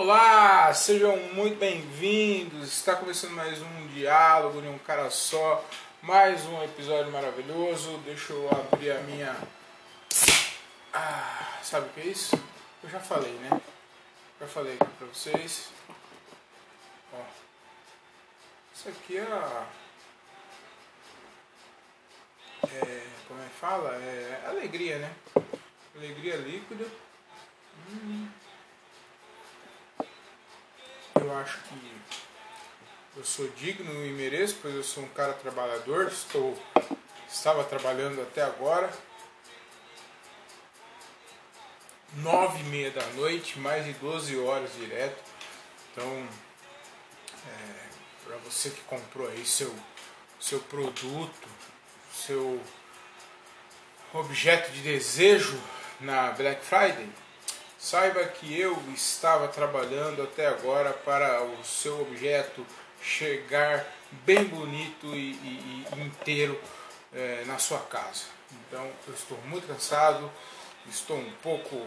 Olá, sejam muito bem-vindos. Está começando mais um diálogo de um cara só, mais um episódio maravilhoso. Deixa eu abrir a minha. Ah, sabe o que é isso? Eu já falei, né? Já falei aqui pra vocês. Ó, isso aqui é a. É, como é que fala? É alegria, né? Alegria líquida. Hum. Eu acho que eu sou digno e mereço, pois eu sou um cara trabalhador, estou estava trabalhando até agora. Nove e meia da noite, mais de 12 horas direto. Então, é, para você que comprou aí seu, seu produto, seu objeto de desejo na Black Friday, Saiba que eu estava trabalhando até agora para o seu objeto chegar bem bonito e, e, e inteiro é, na sua casa. Então eu estou muito cansado, estou um pouco,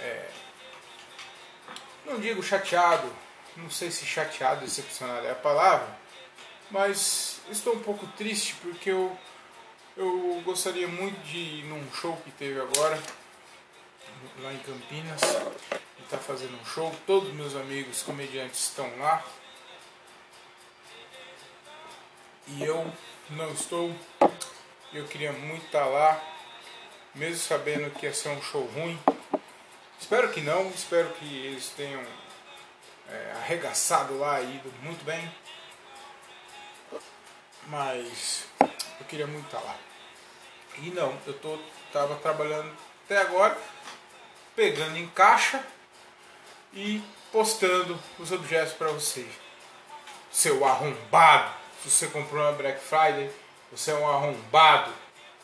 é, não digo chateado, não sei se chateado, decepcionado é a palavra, mas estou um pouco triste porque eu, eu gostaria muito de ir num show que teve agora lá em Campinas. está fazendo um show. Todos meus amigos comediantes estão lá. E eu não estou. Eu queria muito estar tá lá, mesmo sabendo que ia ser um show ruim. Espero que não, espero que eles tenham é, arregaçado lá e ido muito bem. Mas eu queria muito estar tá lá. E não, eu tô, tava trabalhando até agora pegando em caixa e postando os objetos para você. Seu arrombado, se você comprou uma Black Friday, você é um arrombado.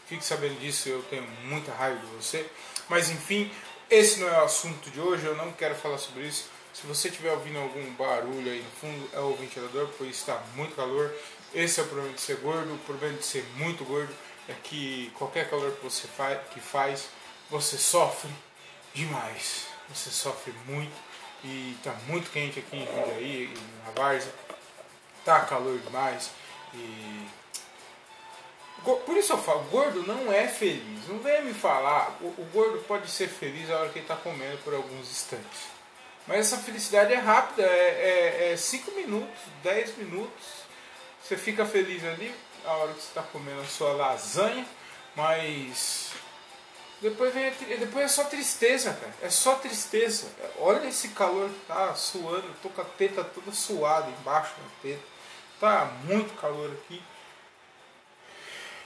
Fique sabendo disso, eu tenho muita raiva de você. Mas enfim, esse não é o assunto de hoje, eu não quero falar sobre isso. Se você estiver ouvindo algum barulho aí no fundo, é o ventilador, pois está muito calor. Esse é o problema de ser gordo. O problema de ser muito gordo é que qualquer calor que você faz, que faz você sofre demais. Você sofre muito e está muito quente aqui em Jundiaí, na Várzea. Tá calor demais e por isso eu falo, gordo não é feliz. Não venha me falar, o, o gordo pode ser feliz a hora que ele está comendo por alguns instantes. Mas essa felicidade é rápida, é 5 é, é minutos, 10 minutos. Você fica feliz ali a hora que você está comendo a sua lasanha, mas depois vem depois é só tristeza, cara. É só tristeza. Olha esse calor que tá suando. Tô com a teta toda suada embaixo da teta. Tá muito calor aqui.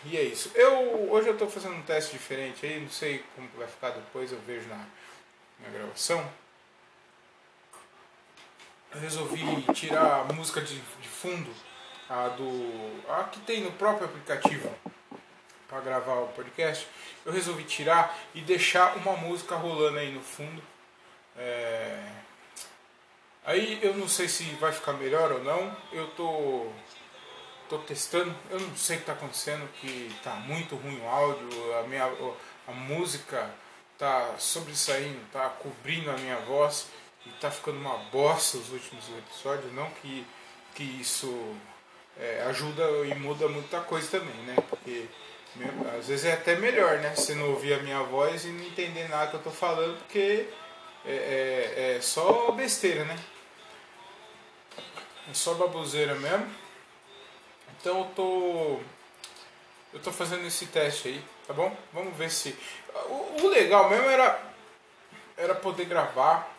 E é isso. Eu hoje eu tô fazendo um teste diferente aí, não sei como vai ficar depois, eu vejo na, na gravação. Eu resolvi tirar a música de, de fundo, a do. a que tem no próprio aplicativo para gravar o podcast, eu resolvi tirar e deixar uma música rolando aí no fundo. É... Aí eu não sei se vai ficar melhor ou não. Eu tô, tô testando. Eu não sei o que está acontecendo, que tá muito ruim o áudio, a, minha, a música tá sobressaindo, tá cobrindo a minha voz e tá ficando uma bosta os últimos episódios. Não que, que isso é, ajuda e muda muita coisa também, né? Porque às vezes é até melhor, né? Você não ouvir a minha voz e não entender nada que eu tô falando, porque é, é, é só besteira, né? É só baboseira mesmo. Então eu tô. Eu tô fazendo esse teste aí, tá bom? Vamos ver se. O, o legal mesmo era, era poder gravar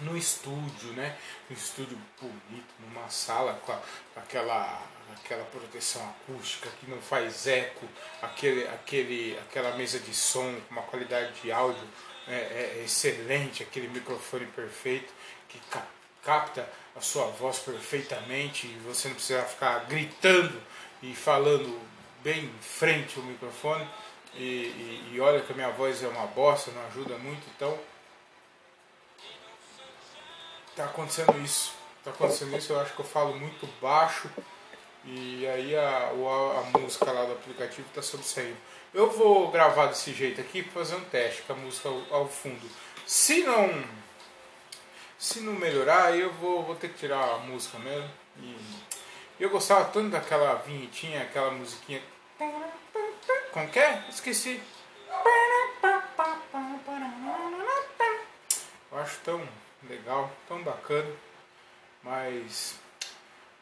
no estúdio, né? Um estúdio bonito, numa sala com, a, com aquela aquela proteção acústica que não faz eco, aquele, aquele, aquela mesa de som com uma qualidade de áudio é, é excelente, aquele microfone perfeito que ca capta a sua voz perfeitamente e você não precisa ficar gritando e falando bem em frente ao microfone. E, e, e olha que a minha voz é uma bosta, não ajuda muito, então tá acontecendo isso. Tá acontecendo isso, eu acho que eu falo muito baixo e aí a, a, música lá do aplicativo está sobressaindo. Eu vou gravar desse jeito aqui para fazer um teste com a música ao, ao, fundo. Se não Se não melhorar, eu vou, vou ter que tirar a música mesmo. E eu gostava tanto daquela vinhetinha, aquela musiquinha. Como que é? Esqueci. Eu acho tão legal, tão bacana. Mas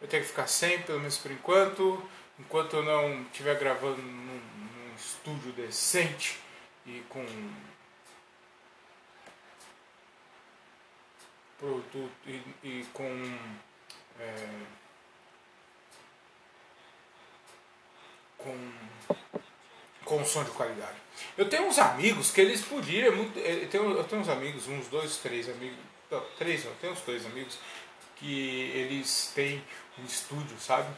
eu tenho que ficar sem, pelo menos por enquanto. Enquanto eu não estiver gravando num, num estúdio decente e com produto e, e com é, com com som de qualidade. Eu tenho uns amigos que eles podiam muito, eu tenho, eu tenho uns amigos, uns dois, três amigos, não, três, eu tenho uns dois amigos que eles têm um estúdio, sabe?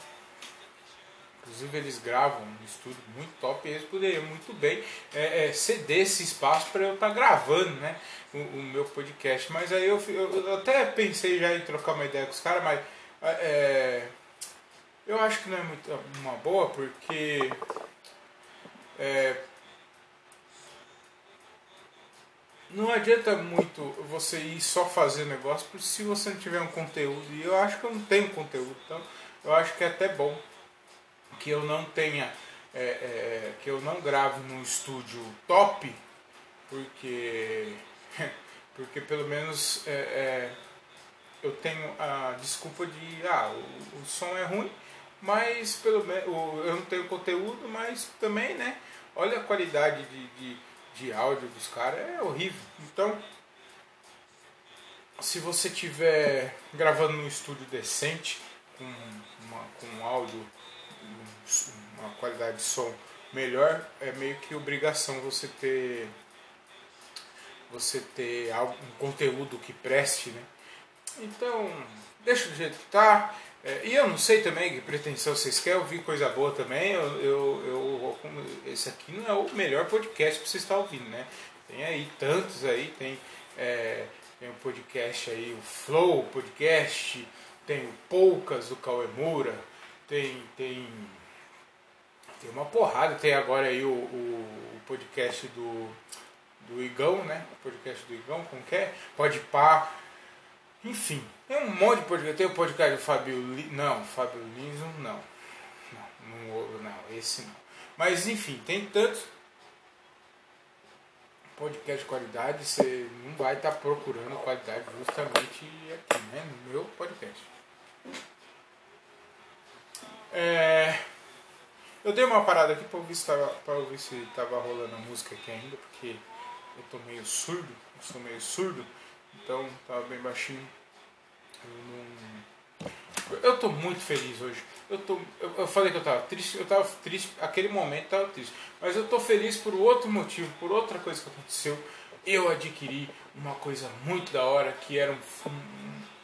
Inclusive eles gravam um estúdio muito top e eles poderiam muito bem é, é, ceder esse espaço para eu estar tá gravando né, o, o, meu podcast. Mas aí eu, eu, até pensei já em trocar uma ideia com os caras, mas é, eu acho que não é muito uma boa porque é, não adianta muito você ir só fazer negócio se você não tiver um conteúdo. E eu acho que eu não tenho conteúdo, então eu acho que é até bom que eu não tenha, é, é, que eu não grave num estúdio top, porque, porque pelo menos é, é, eu tenho a desculpa de, ah, o, o som é ruim, mas pelo menos eu não tenho conteúdo, mas também, né? Olha a qualidade de, de de áudio dos caras é horrível. Então, se você tiver gravando num estúdio decente, com, uma, com um áudio, uma qualidade de som melhor, é meio que obrigação você ter você ter algo, um conteúdo que preste, né? Então, deixa do jeito que tá. É, e eu não sei também que pretensão vocês querem ouvir coisa boa também. Eu, eu, eu, esse aqui não é o melhor podcast para vocês estar ouvindo, né? Tem aí tantos aí, tem, é, tem o podcast aí, o Flow Podcast, tem o Poucas do Cauemura, tem, tem, tem uma porrada, tem agora aí o, o, o podcast do, do Igão, né? O podcast do Igão, como que é? Pode pá enfim, tem um monte de podcast. Tem o podcast do Fábio Lins. Não, Fábio Lins não. Não, não, não, esse não. Mas enfim, tem tantos podcast de qualidade, você não vai estar tá procurando qualidade justamente aqui, né? No meu podcast. É, eu dei uma parada aqui para ouvir se ouvir se estava rolando a música aqui ainda, porque eu tô meio surdo, eu sou meio surdo. Então tava bem baixinho. Eu não. Eu tô muito feliz hoje. Eu, tô, eu, falei que eu tava triste, eu tava triste, aquele momento tava triste. Mas eu tô feliz por outro motivo, por outra coisa que aconteceu. Eu adquiri uma coisa muito da hora que era um,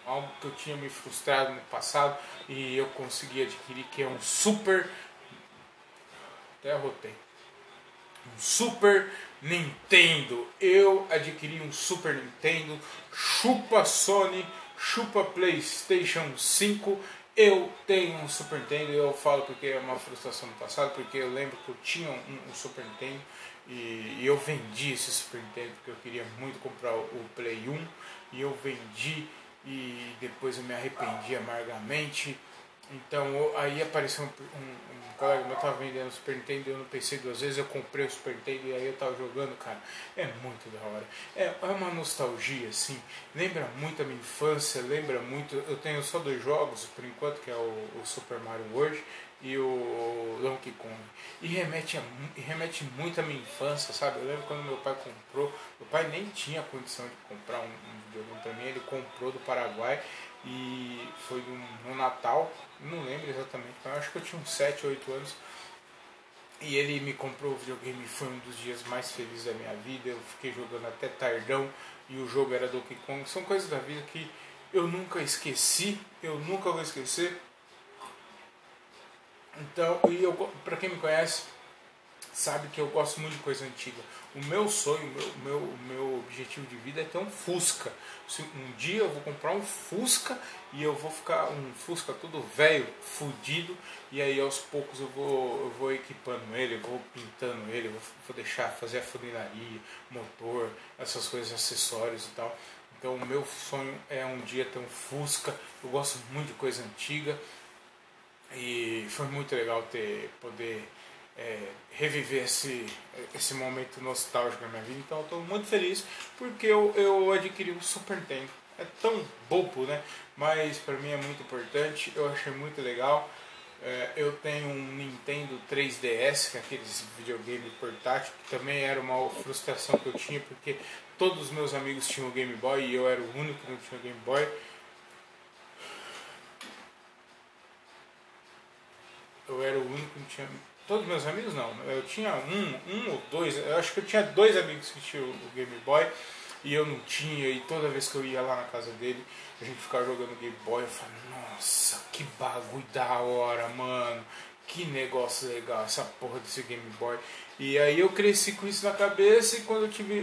algo que eu tinha me frustrado no passado e eu consegui adquirir, que é um super. Até arrotei. Um super Nintendo. Eu adquiri um Super Nintendo, chupa Sony, chupa PlayStation 5. Eu tenho um Super Nintendo, eu falo porque é uma frustração do passado, porque eu lembro que eu tinha um, um Super Nintendo e, e, eu vendi esse Super Nintendo porque eu queria muito comprar o, o Play 1 e eu vendi e depois eu me arrependi amargamente. Então aí apareceu um, um colega meu tava vendendo Super Nintendo, eu não pensei duas vezes, eu comprei o Super Nintendo e aí eu tava jogando, cara. É muito da hora. É, é uma nostalgia, assim. Lembra muito a minha infância, lembra muito. Eu tenho só dois jogos por enquanto, que é o, o Super Mario World e o Donkey Kong. E remete, a, e remete muito à minha infância, sabe? Eu lembro quando meu pai comprou, meu pai nem tinha condição de comprar um, um videogame pra mim, ele comprou do Paraguai e foi no, no Natal, não lembro exatamente, mas acho que eu tinha uns 7, 8 anos. E ele me comprou o videogame foi um dos dias mais felizes da minha vida. Eu fiquei jogando até tardão e o jogo era Donkey Kong. São coisas da vida que eu nunca esqueci, eu nunca vou esquecer. Então, e eu, pra quem me conhece, sabe que eu gosto muito de coisa antiga. O meu sonho, o meu, meu, meu objetivo de vida é ter um Fusca. Um dia eu vou comprar um Fusca e eu vou ficar um Fusca todo velho, fudido, e aí aos poucos eu vou, eu vou equipando ele, eu vou pintando ele, eu vou, vou deixar fazer a funilaria, motor, essas coisas, acessórios e tal. Então o meu sonho é um dia ter um Fusca. Eu gosto muito de coisa antiga e foi muito legal ter poder é, reviver esse, esse momento nostálgico na minha vida. Então eu estou muito feliz porque eu, eu adquiri um Super Nintendo. É tão bobo, né? Mas para mim é muito importante. Eu achei muito legal. É, eu tenho um Nintendo 3DS, que é aqueles videogame portátil, que também era uma frustração que eu tinha, porque todos os meus amigos tinham Game Boy e eu era o único que não tinha Game Boy. Eu era o único que não tinha. Todos meus amigos não. Eu tinha um, um ou dois. Eu acho que eu tinha dois amigos que tinham o Game Boy e eu não tinha. E toda vez que eu ia lá na casa dele, a gente ficava jogando Game Boy. Eu falei, nossa, que bagulho da hora, mano. Que negócio legal, essa porra desse Game Boy. E aí eu cresci com isso na cabeça e quando eu tive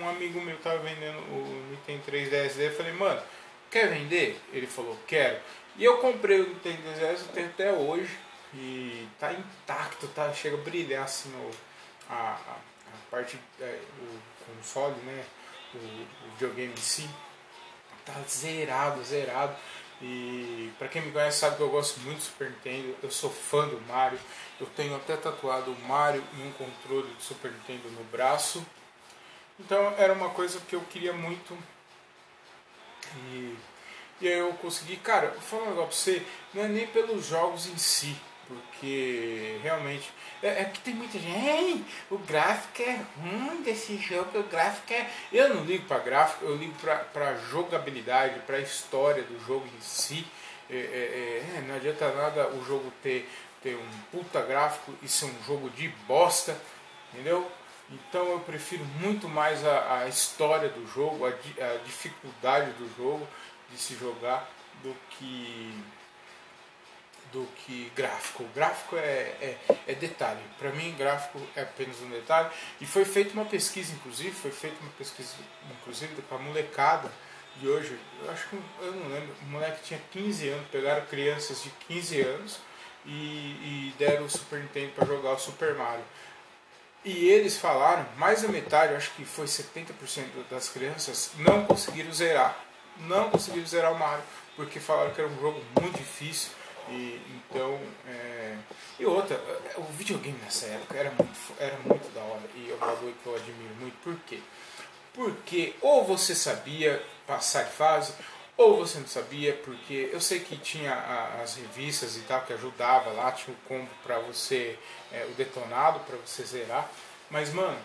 um amigo meu tava vendendo o Nintendo 3DS eu falei, mano, quer vender? Ele falou, quero. E eu comprei o Nintendo 3DS, eu tenho até hoje. E tá intacto, tá? Chega a brilhar assim o, a, a, parte, é, o console, né? O, o videogame em si. Tá zerado, zerado. E para quem me conhece sabe que eu gosto muito do Super Nintendo, eu sou fã do Mario. Eu tenho até tatuado o Mario e um controle do Super Nintendo no braço. Então era uma coisa que eu queria muito. E, e aí eu consegui, cara, vou falar um negócio pra você, não é nem pelos jogos em si, porque realmente. É, é que tem muita gente. Ei, o gráfico é ruim desse jogo, o gráfico é. Eu não ligo para gráfico, eu ligo para jogabilidade, para a história do jogo em si. É, é, é, não adianta nada o jogo ter, ter um puta gráfico e ser um jogo de bosta, entendeu? Então eu prefiro muito mais a, a história do jogo, a, a dificuldade do jogo de se jogar do que do que gráfico. O gráfico é, é, é detalhe. Para mim, gráfico é apenas um detalhe. E foi feita uma pesquisa, inclusive, foi feita uma pesquisa, inclusive, com a molecada de hoje. Eu acho que, eu não lembro, o moleque tinha 15 anos, pegaram crianças de 15 anos e, e deram o Super Nintendo para jogar o Super Mario. E eles falaram, mais da metade, acho que foi 70% das crianças, não conseguiram zerar. Não conseguiram zerar o Mario, porque falaram que era um jogo muito difícil e, então, é... e outra, o videogame nessa época era muito, era muito da hora e é um bagulho que eu admiro muito. Por quê? Porque ou você sabia passar de fase, ou você não sabia, porque eu sei que tinha as revistas e tal que ajudava lá, tinha o combo para você, é, o detonado para você zerar, mas mano,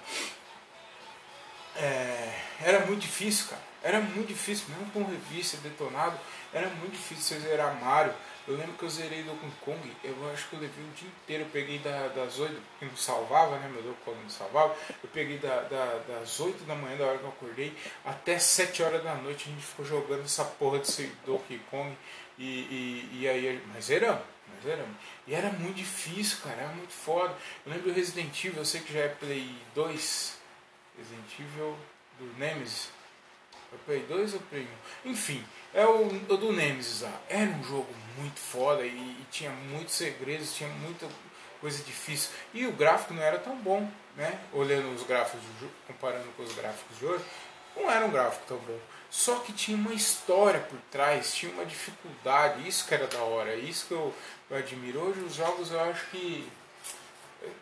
é, era muito difícil, cara. Era muito difícil, mesmo com revista detonado, era muito difícil você zerar Mario. Eu lembro que eu zerei Donkey Kong, eu acho que eu levei o dia inteiro, eu peguei da, das 8, que não salvava, né, meu Deus, quando não salvava, eu peguei da, da, das 8 da manhã, da hora que eu acordei, até 7 horas da noite a gente ficou jogando essa porra desse Donkey Kong, e, e, e aí, mas zeramos, mas zeramos. E era muito difícil, cara, era muito foda. Eu lembro do Resident Evil, eu sei que já é Play 2, Resident Evil do Nemesis, é Play 2 ou Play 1? Enfim, é o, o do Nemesis lá. Era um jogo muito foda e, e, tinha muitos segredos, tinha muita coisa difícil. E o gráfico não era tão bom, né? Olhando os gráficos, comparando com os gráficos de hoje, não era um gráfico tão bom. Só que tinha uma história por trás, tinha uma dificuldade, isso que era da hora, isso que eu, eu admiro. Hoje os jogos eu acho que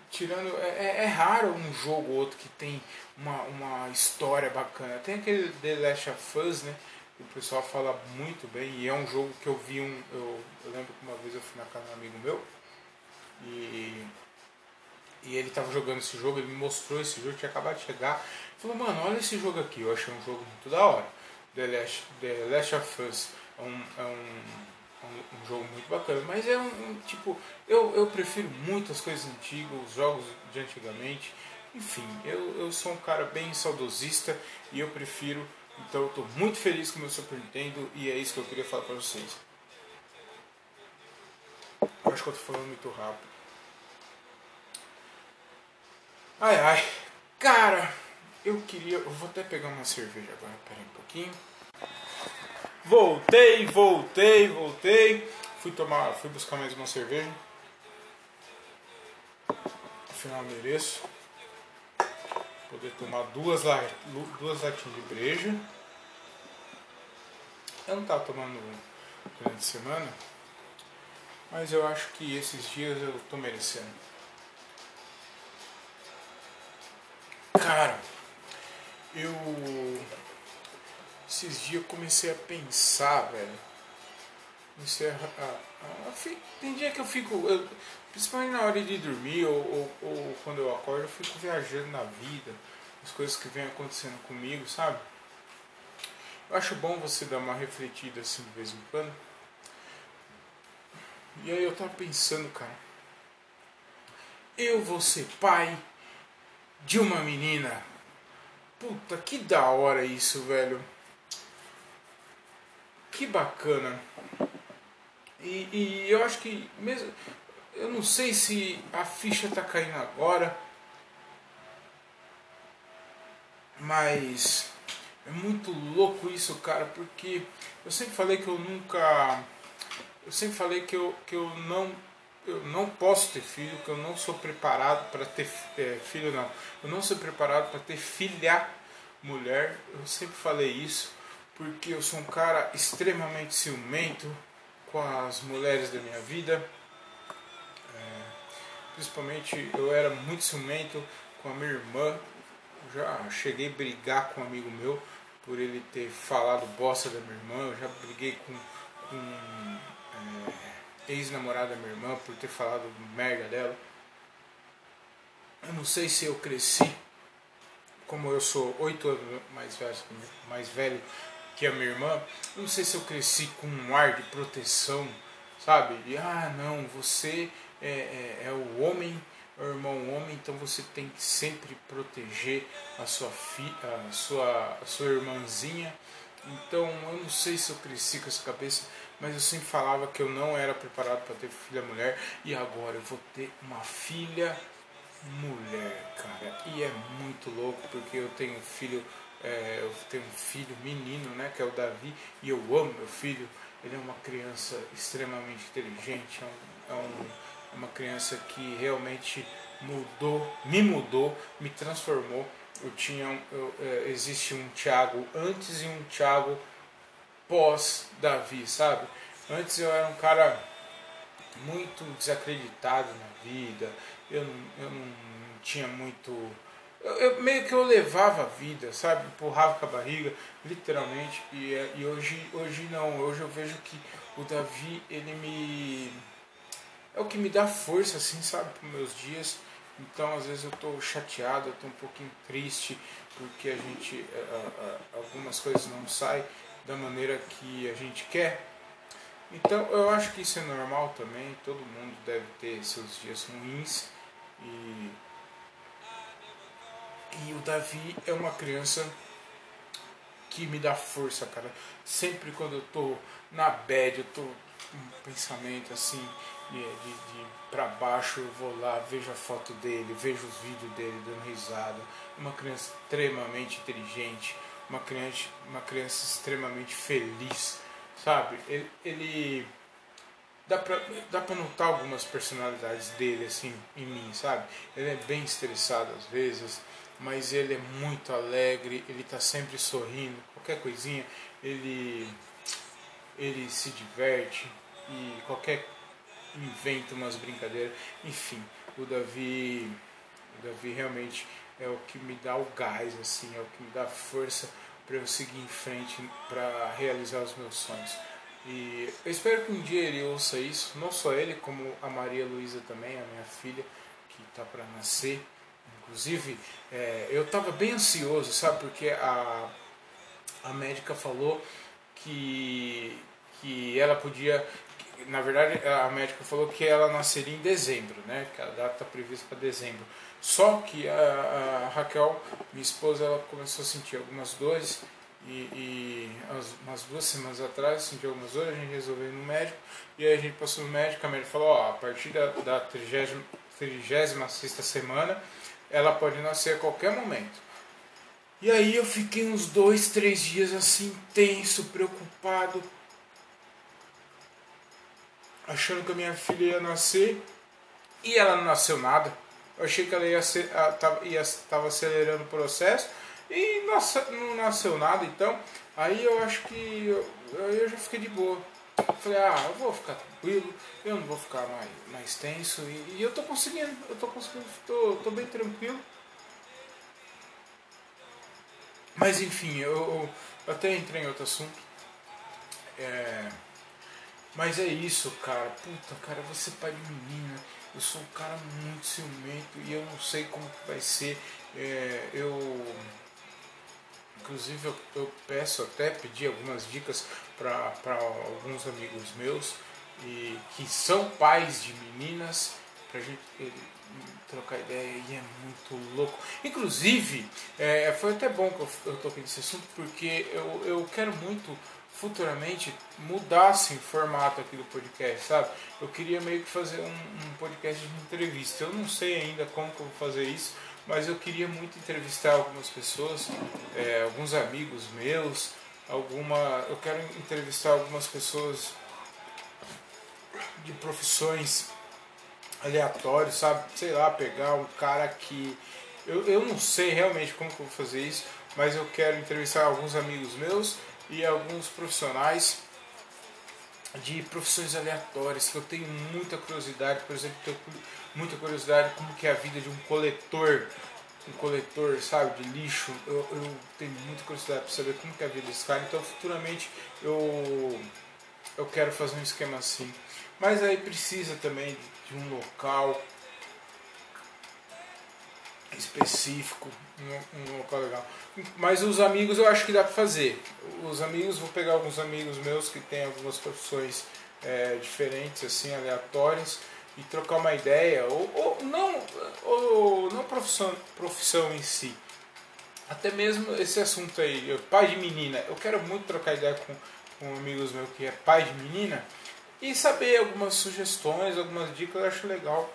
tirando é, é, é, raro um jogo ou outro que tem uma, uma história bacana. Tem aquele The Last of Us, né? O pessoal fala muito bem e é um jogo que eu vi um. Eu, eu lembro que uma vez eu fui na casa de um amigo meu e, e ele estava jogando esse jogo, ele me mostrou esse jogo, tinha acabado de chegar. Falou, mano, olha esse jogo aqui, eu achei um jogo muito da hora. The Last, The Last of Us é um, é um, um, um jogo muito bacana, mas é um, um, tipo, eu, eu prefiro muito as coisas antigas, os jogos de antigamente. Enfim, eu, eu sou um cara bem saudosista e eu prefiro então eu estou muito feliz com o meu Super Nintendo e é isso que eu queria falar para vocês. Eu acho que eu estou falando muito rápido. Ai ai, cara, eu queria. Eu vou até pegar uma cerveja agora, pera um pouquinho. Voltei, voltei, voltei. Fui tomar, fui buscar mais uma cerveja. Afinal mereço poder tomar duas, duas latinhas de breja. Eu não estava tomando durante a semana, mas eu acho que esses dias eu tô merecendo. Cara, eu esses dias comecei a pensar, velho. Comecei a, a, a, tem dia que eu fico, eu, principalmente na hora de dormir ou, ou, ou, quando eu acordo, eu fico viajando na vida, as coisas que vêm acontecendo comigo, sabe? Eu acho bom você dar uma refletida assim de vez em quando. E aí eu tava pensando, cara, eu vou ser pai de uma menina. Puta, que da hora isso, velho. Que bacana. E, e eu acho que mesmo. Eu não sei se a ficha tá caindo agora. Mas é muito louco isso, cara, porque eu sempre falei que eu nunca. Eu sempre falei que eu, que eu não eu não posso ter filho, que eu não sou preparado para ter é, filho, não. Eu não sou preparado para ter filha mulher. Eu sempre falei isso porque eu sou um cara extremamente ciumento com as mulheres da minha vida. É, principalmente eu era muito ciumento com a minha irmã. Já cheguei a brigar com um amigo meu por ele ter falado bosta da minha irmã. Eu já briguei com, com é, ex-namorada da minha irmã por ter falado merda dela. Eu não sei se eu cresci, como eu sou oito anos mais velho, mais velho que a minha irmã, eu não sei se eu cresci com um ar de proteção, sabe? E, ah, não, você é, é, é o homem, é o irmão homem, então você tem que sempre proteger a sua, fi, a sua, a sua irmãzinha. Então, eu não sei se eu cresci com essa cabeça, mas eu sempre falava que eu não era preparado para ter filha mulher e agora eu vou ter uma filha mulher, cara. E é muito louco porque eu tenho um filho, é, eu tenho um filho menino, né, que é o Davi, e eu amo meu filho. Ele é uma criança extremamente inteligente, é, um, é um, uma criança que realmente mudou, me mudou, me transformou. Eu tinha, eu, é, existe um Tiago antes e um Tiago pós-Davi, sabe? Antes eu era um cara muito desacreditado na vida, eu não, eu não tinha muito. Eu, eu, meio que eu levava a vida, sabe? Empurrava com a barriga, literalmente. E, e hoje, hoje não, hoje eu vejo que o Davi, ele me. É o que me dá força, assim, sabe, para meus dias. Então, às vezes eu estou chateado, eu estou um pouquinho triste, porque a gente. A, a, algumas coisas não saem da maneira que a gente quer. Então eu acho que isso é normal também, todo mundo deve ter seus dias ruins e, e o Davi é uma criança que me dá força, cara. Sempre quando eu tô na bad, eu tô com um pensamento assim de, de, de para baixo, eu vou lá, vejo a foto dele, vejo os vídeos dele dando risada. Uma criança extremamente inteligente, uma criança, uma criança extremamente feliz, sabe? Ele, ele dá pra, dá pra notar algumas personalidades dele assim em mim, sabe? Ele é bem estressado às vezes, mas ele é muito alegre, ele tá sempre sorrindo, qualquer coisinha, ele ele se diverte e qualquer inventa umas brincadeiras, enfim, o Davi o Davi realmente é o que me dá o gás, assim, é o que me dá força para eu seguir em frente, para realizar os meus sonhos. E eu espero que um dia ele ouça isso, não só ele, como a Maria Luísa também, a minha filha, que está para nascer. Inclusive, é, eu estava bem ansioso, sabe, porque a, a médica falou que, que ela podia. Na verdade, a médica falou que ela nasceria em dezembro, né? Que a data está prevista para dezembro. Só que a, a, Raquel, minha esposa, ela começou a sentir algumas dores e, e umas duas semanas atrás sentiu algumas dores, a gente resolveu ir no médico e aí a gente passou no médico, a médica falou, ó, a partir da, da 36 semana ela pode nascer a qualquer momento. E aí eu fiquei uns dois, três dias assim, tenso, preocupado, achando que a minha filha ia nascer e ela não nasceu nada. Eu achei que ela ia, ser, estava acelerando o processo E nossa, não nasceu nada, então. Aí eu acho que eu, eu já fiquei de boa. Falei, ah, eu vou ficar tranquilo, eu não vou ficar mais, mais tenso. E, e eu tô conseguindo, eu tô conseguindo, tô, tô bem tranquilo. Mas enfim, eu, eu até entrei em outro assunto. É, mas é isso, cara. Puta, cara, você pai de menina. Eu sou um cara muito ciumento e eu não sei como vai ser. É, eu. Inclusive, eu, eu, peço até pedir algumas dicas para alguns amigos meus e que são pais de meninas pra gente trocar ideia e é muito louco. Inclusive, é, foi até bom que eu, eu toquei nesse assunto porque eu, eu quero muito futuramente mudasse o formato aqui do podcast, sabe? Eu queria meio que fazer um, um, podcast de entrevista. Eu não sei ainda como que eu vou fazer isso, mas eu queria muito entrevistar algumas pessoas, é, alguns amigos meus, alguma. Eu quero entrevistar algumas pessoas de profissões aleatórias, sabe? Sei lá, pegar um cara que. Eu, eu não sei realmente como que eu vou fazer isso, mas eu quero entrevistar alguns amigos meus e alguns profissionais de profissões aleatórias que eu tenho muita curiosidade, por exemplo, tenho muita curiosidade como que é a vida de um coletor, um coletor, sabe, de lixo. Eu, eu tenho muita curiosidade para saber como que é a vida desse cara. Então, futuramente eu eu quero fazer um esquema assim. Mas aí precisa também de, de um local específico, um, um, local legal. Mas os amigos eu acho que dá para fazer. Os amigos, vou pegar alguns amigos meus que têm algumas profissões é, diferentes, assim, aleatórias, e trocar uma ideia, ou, ou não, ou não profissão, profissão em si. Até mesmo esse assunto aí, pai de menina, eu quero muito trocar ideia com, com amigos meus que é pai de menina e saber algumas sugestões, algumas dicas, eu acho legal.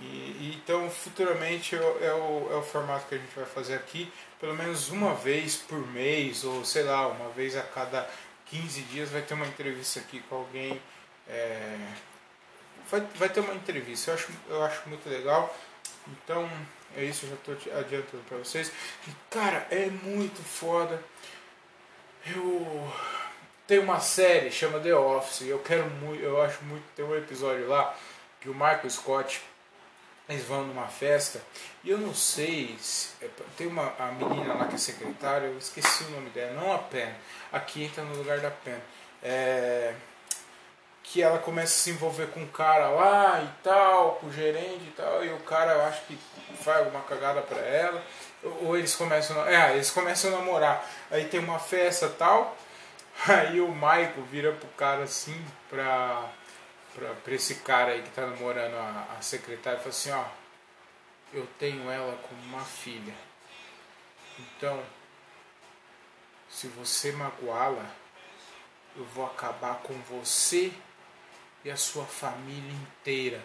E, e, então, futuramente é o, é, o, formato que a gente vai fazer aqui, pelo menos uma vez por mês, ou sei lá, uma vez a cada 15 dias vai ter uma entrevista aqui com alguém. É, vai, vai ter uma entrevista, eu acho, eu acho muito legal. Então, é isso, eu já estou adiantando para vocês. E, cara, é muito foda. Eu tenho uma série chama The Office, eu quero muito, eu acho muito, tem um episódio lá que o Michael Scott eles vão numa festa e eu não sei se, é, tem uma a menina lá que é secretária eu esqueci o nome dela não a Pen aqui entra no lugar da Pen é, que ela começa a se envolver com um cara lá e tal com o gerente e tal e o cara eu acho que faz alguma cagada para ela ou eles começam a, é, eles começam a namorar aí tem uma festa tal aí o Michael vira pro cara assim pra para esse cara aí que está namorando a, a secretária, fala assim, ó, eu tenho ela como uma filha. Então, se você magoá-la, eu vou acabar com você e a sua família inteira.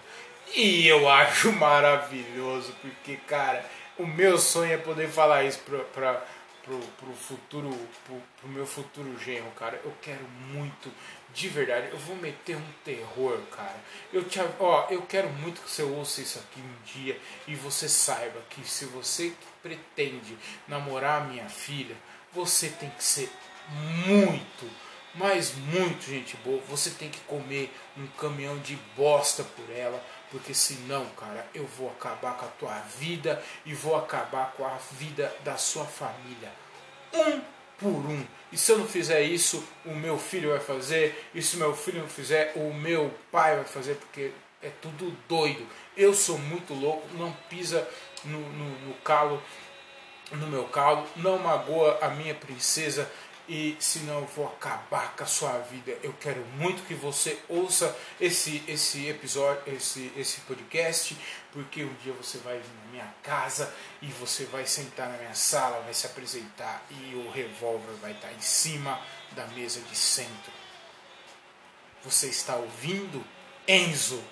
E eu acho maravilhoso, porque, cara, o meu sonho é poder falar isso para pro, pro futuro, pro, pro meu futuro genro, cara. Eu quero muito, de verdade, eu vou meter um terror, cara. Eu te, ó, eu quero muito que você ouça isso aqui um dia e você saiba que se você pretende namorar minha filha, você tem que ser muito, mas muito gente boa. Você tem que comer um caminhão de bosta por ela porque senão, cara, eu vou acabar com a tua vida e vou acabar com a vida da sua família. Um por um. E se eu não fizer isso, o meu filho vai fazer. E se meu filho não fizer, o meu pai vai fazer, porque é tudo doido. Eu sou muito louco, não pisa no, no, no calo, no meu calo, não magoa a minha princesa e senão eu vou acabar com a sua vida. Eu quero muito que você ouça esse, esse episódio, esse, esse podcast, porque um dia você vai vir na minha casa e você vai sentar na minha sala, vai se apresentar e o revólver vai estar em cima da mesa de centro. Você está ouvindo? Enzo.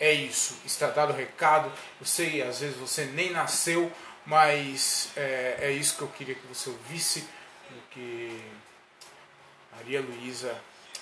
É isso, está dado o recado. Eu sei, às vezes você nem nasceu, mas é, é isso que eu queria que você ouvisse porque Maria Luísa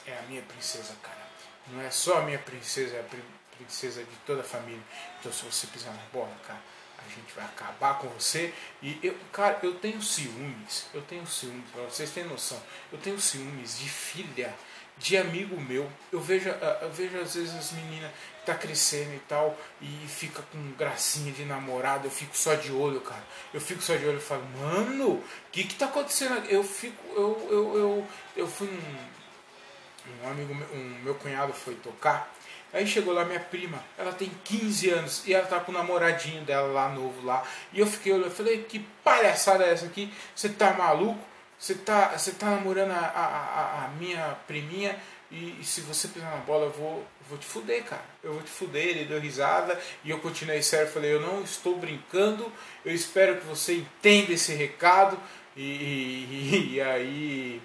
é a minha princesa, cara. Não é só a minha princesa, é a princesa de toda a família. Então se você pisar na bola, cara, a gente vai acabar com você. E eu, cara, eu tenho ciúmes, eu tenho ciúmes, pra vocês terem noção, eu tenho ciúmes de filha de amigo meu. Eu vejo, eu vejo às vezes as meninas tá crescendo e tal, e fica com gracinha de namorado, eu fico só de olho, cara. Eu fico só de olho e falo, mano, o que que tá acontecendo? Eu fico, eu, eu, eu, eu fui um, um amigo, um meu cunhado foi tocar. Aí chegou lá minha prima, ela tem 15 anos e ela tá com o namoradinho dela lá novo lá. E eu fiquei olhando, eu falei, que palhaçada é essa aqui? Você tá maluco? Você tá, você tá namorando a, a, a minha priminha e, e, se você pisar na bola eu vou, vou te fuder, cara. Eu vou te fuder. Ele deu risada e eu continuei sério. Falei, eu não estou brincando. Eu espero que você entenda esse recado. E, e, e aí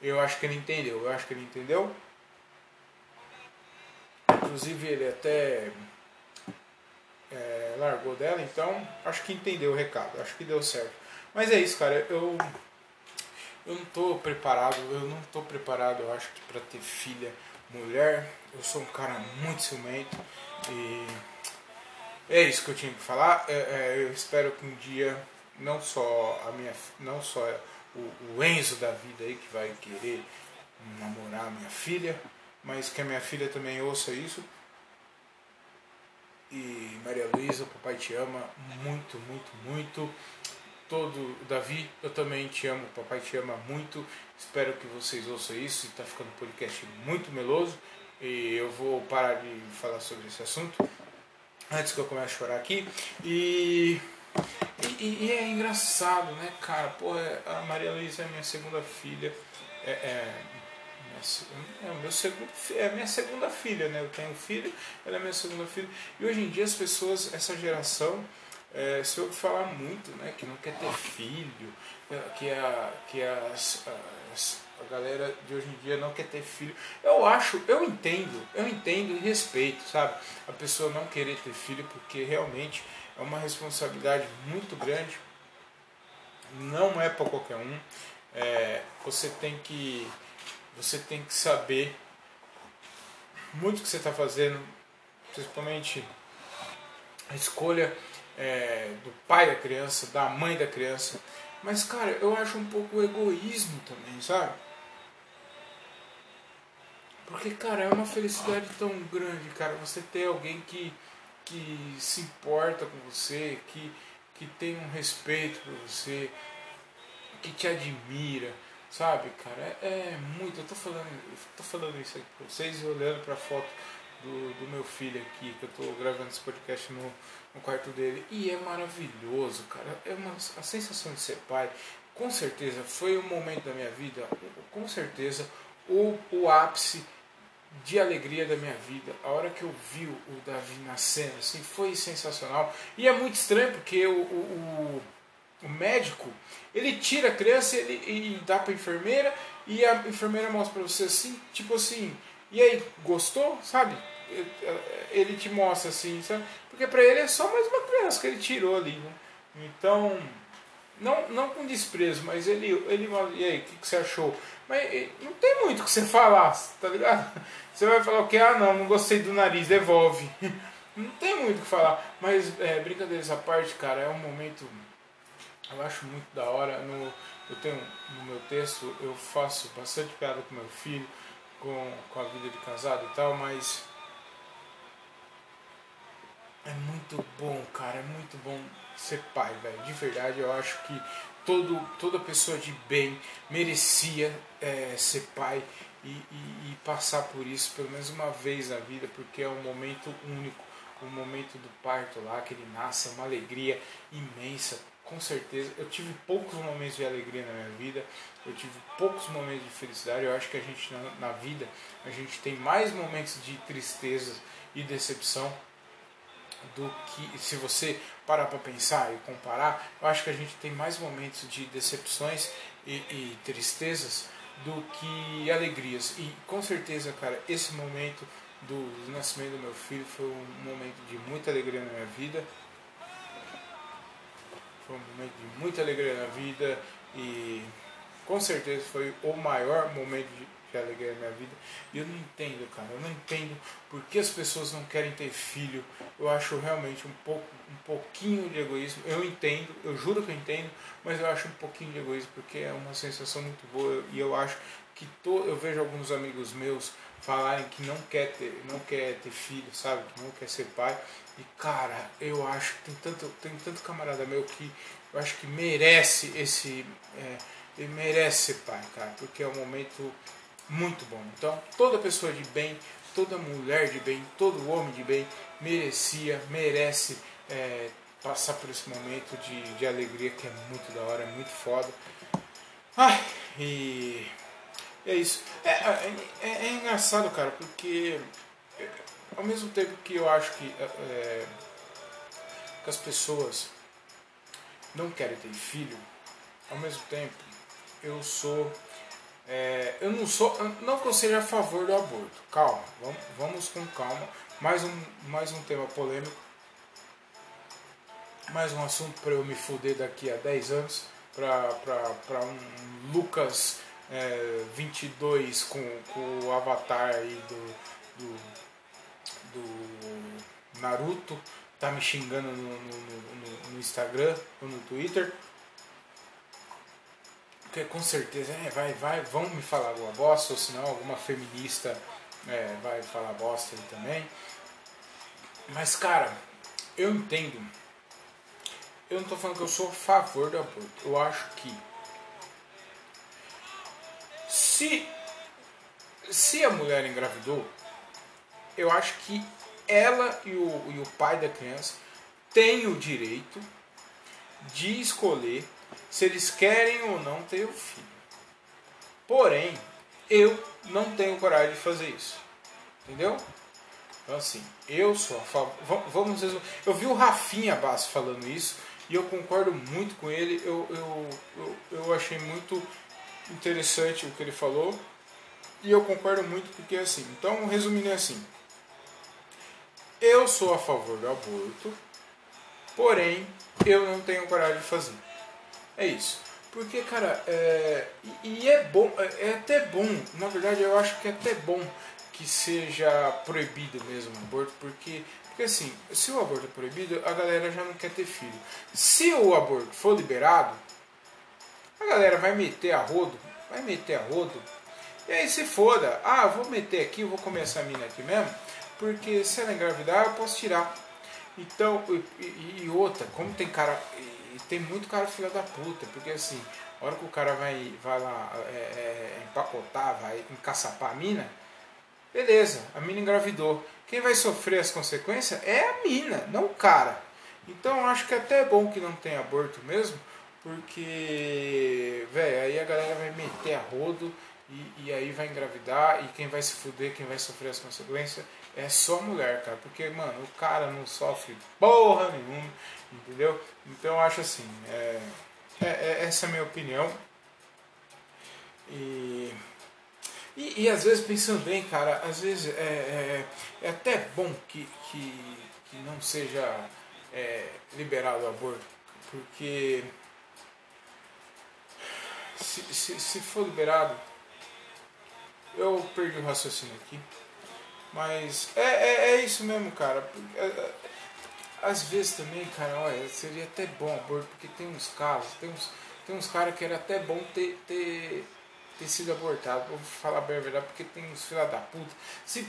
eu acho que ele entendeu. Eu acho que ele entendeu. Inclusive ele até é, largou dela, então acho que entendeu o recado, acho que deu certo. Mas é isso, cara. Eu, eu não estou preparado, eu não estou preparado, eu acho que para ter filha mulher. Eu sou um cara muito ciumento e é isso que eu tinha que falar. É, é, eu espero que um dia não só a minha, não só o, o Enzo da vida aí que vai querer namorar a minha filha, mas que a minha filha também ouça isso. E Maria Luísa, papai te ama muito, muito, muito. Todo Davi, eu também te amo, papai te ama muito. Espero que vocês ouçam isso. Está ficando um podcast muito meloso. E eu vou parar de falar sobre esse assunto antes que eu comece a chorar aqui. E, e, e é engraçado, né, cara? Porra, a Maria Luísa é minha segunda filha. É, é, é, o meu segundo, é minha segunda filha, né? Eu tenho um filho, ela é minha segunda filha. E hoje em dia as pessoas, essa geração, é, se ouve falar muito, né? Que não quer ter filho, é, que, a, que as, as, a galera de hoje em dia não quer ter filho. Eu acho, eu entendo, eu entendo e respeito, sabe? A pessoa não querer ter filho porque realmente é uma responsabilidade muito grande. Não é para qualquer um. É, você tem que você tem que saber muito o que você está fazendo, principalmente a escolha é, do pai da criança, da mãe da criança. Mas, cara, eu acho um pouco egoísmo também, sabe? Porque, cara, é uma felicidade tão grande, cara, você ter alguém que, que se importa com você, que, que tem um respeito por você, que te admira Sabe, cara, é, é, muito. Eu tô falando, eu tô falando isso aqui pra vocês e olhando pra foto do, do meu filho aqui, que eu tô gravando esse podcast no, no quarto dele. E é maravilhoso, cara. É uma a sensação de ser pai. Com certeza foi um momento da minha vida, com certeza, o, o ápice de alegria da minha vida. A hora que eu vi o Davi nascendo, assim, foi sensacional. E é muito estranho porque o, o, o o médico, ele tira a criança ele, e dá para enfermeira e a enfermeira mostra para você assim, tipo assim, e aí, gostou? Sabe? Ele te mostra assim, sabe? Porque para ele é só mais uma criança que ele tirou ali, né? Então, não, não com desprezo, mas ele, ele e aí, o que, que você achou? Mas não tem muito o que você falar, tá ligado? Você vai falar o que? Ah, não, não gostei do nariz, devolve. Não tem muito o que falar, mas é, brincadeiras à parte, cara, é um momento eu acho muito da hora. No, eu tenho no meu texto, eu faço bastante piada com meu filho, com, com a vida de casado e tal, mas é muito bom, cara, é muito bom ser pai, velho. De verdade, eu acho que todo, toda pessoa de bem merecia é, ser pai e, e, e, passar por isso pelo menos uma vez na vida, porque é um momento único. O momento do parto lá, que ele nasce, é uma alegria imensa com certeza. Eu tive poucos momentos de alegria na minha vida, eu tive poucos momentos de felicidade. Eu acho que a gente, na, na vida, a gente tem mais momentos de tristeza e decepção do que, se você parar para pensar e comparar, eu acho que a gente tem mais momentos de decepções e, e tristezas do que alegrias. E com certeza, cara, esse momento do, do nascimento do meu filho foi um momento de muita alegria na minha vida foi um momento de muita alegria na vida e com certeza foi o maior momento de, de alegria na minha vida. E eu não entendo, cara. Eu não entendo por que as pessoas não querem ter filho. Eu acho realmente um, pouco, um pouquinho de egoísmo. Eu entendo, eu juro que eu entendo, mas eu acho um pouquinho de egoísmo porque é uma sensação muito boa. E eu acho que to, eu vejo alguns amigos meus falarem que não quer ter, não quer ter filho, sabe? Que não quer ser pai. E cara, eu acho que tem tanto, tem tanto camarada meu que eu acho que merece esse. É, ele merece ser pai, cara, porque é um momento muito bom. Então, toda pessoa de bem, toda mulher de bem, todo homem de bem merecia, merece é, passar por esse momento de, de alegria que é muito da hora, é muito foda. Ai, e é isso. É, é, é, é engraçado, cara, porque ao mesmo tempo que eu acho que, é, é, que as pessoas não querem ter filho, ao mesmo tempo eu sou. É, eu não sou. Não que eu seja a favor do aborto. Calma, vamos, vamos com calma. Mais um, mais um tema polêmico. Mais um assunto para eu me fuder daqui a 10 anos. Para um Lucas é, 22 com, com o avatar aí do, do, do Naruto tá me xingando no, no, no, no Instagram ou no Twitter. Porque com certeza é, vai, vai, vão me falar alguma bosta, ou senão alguma feminista é, vai falar bosta aí também. Mas cara, eu entendo. Eu não tô falando que eu sou a favor do aborto. Eu acho que se, se a mulher engravidou, eu acho que ela e o, e o pai da criança têm o direito de escolher se eles querem ou não ter o filho. Porém, eu não tenho coragem de fazer isso. Entendeu? Então assim, eu sou a favor. Vamos resumir. Eu vi o Rafinha Basso falando isso e eu concordo muito com ele. Eu, eu, eu, eu achei muito interessante o que ele falou. E eu concordo muito porque assim. Então, resumindo é assim. Eu sou a favor do aborto, porém eu não tenho coragem de fazer. É isso. Porque, cara, é, e, é bom, é, é até bom, na verdade eu acho que é até bom que seja proibido mesmo o aborto, porque, porque assim, se o aborto é proibido, a galera já não quer ter filho. Se o aborto for liberado, a galera vai meter a rodo, vai meter a rodo, e aí se foda, ah, vou meter aqui, vou comer essa mina aqui mesmo, porque se ela engravidar eu posso tirar. Então, e, e outra, como tem cara, e tem muito cara filha da puta, porque assim, a hora que o cara vai, vai lá é, é, empacotar, vai encaçapar a mina, beleza, a mina engravidou. Quem vai sofrer as consequências é a mina, não o cara. Então acho que até é bom que não tenha aborto mesmo, porque, velho, aí a galera vai meter a rodo e, e, aí vai engravidar e quem vai se fuder, quem vai sofrer as consequências é só a mulher, cara. Porque, mano, o cara não sofre porra nenhuma, entendeu? Então eu acho assim, é, é, é essa é a minha opinião. E, e, e, às vezes pensando bem, cara, às vezes é, é, é até bom que, que, que não seja é, liberado o aborto, porque se, se, se for liberado, eu perdi o raciocínio aqui. Mas é, é, é isso mesmo, cara. Às vezes também, cara, olha, seria até bom aborto, porque tem uns casos, tem uns, tem uns caras que era até bom ter, ter, ter sido abortado. Vou falar bem a verdade, porque tem uns filha da puta. Se,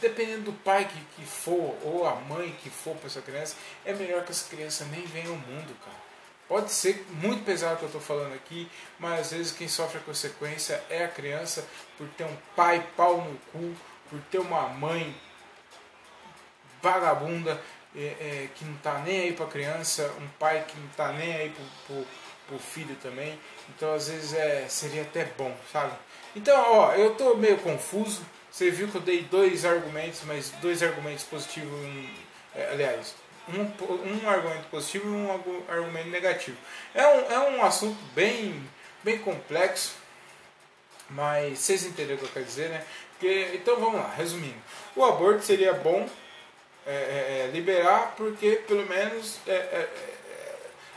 dependendo do pai que, que for, ou a mãe que for para essa criança, é melhor que essa criança nem venha ao mundo, cara. Pode ser muito pesado o que eu estou falando aqui, mas às vezes quem sofre a consequência é a criança por ter um pai pau no cu, por ter uma mãe vagabunda é, é, que não está nem aí para a criança, um pai que não está nem aí para o filho também. Então às vezes é, seria até bom, sabe? Então, ó, eu estou meio confuso. Você viu que eu dei dois argumentos, mas dois argumentos positivos, é, aliás, um, um argumento positivo e um argumento negativo. É um, é um assunto bem, bem complexo, mas vocês entenderam o que eu quero dizer, né? Porque, então vamos lá, resumindo. O aborto seria bom é, é, é liberar porque pelo menos é, é,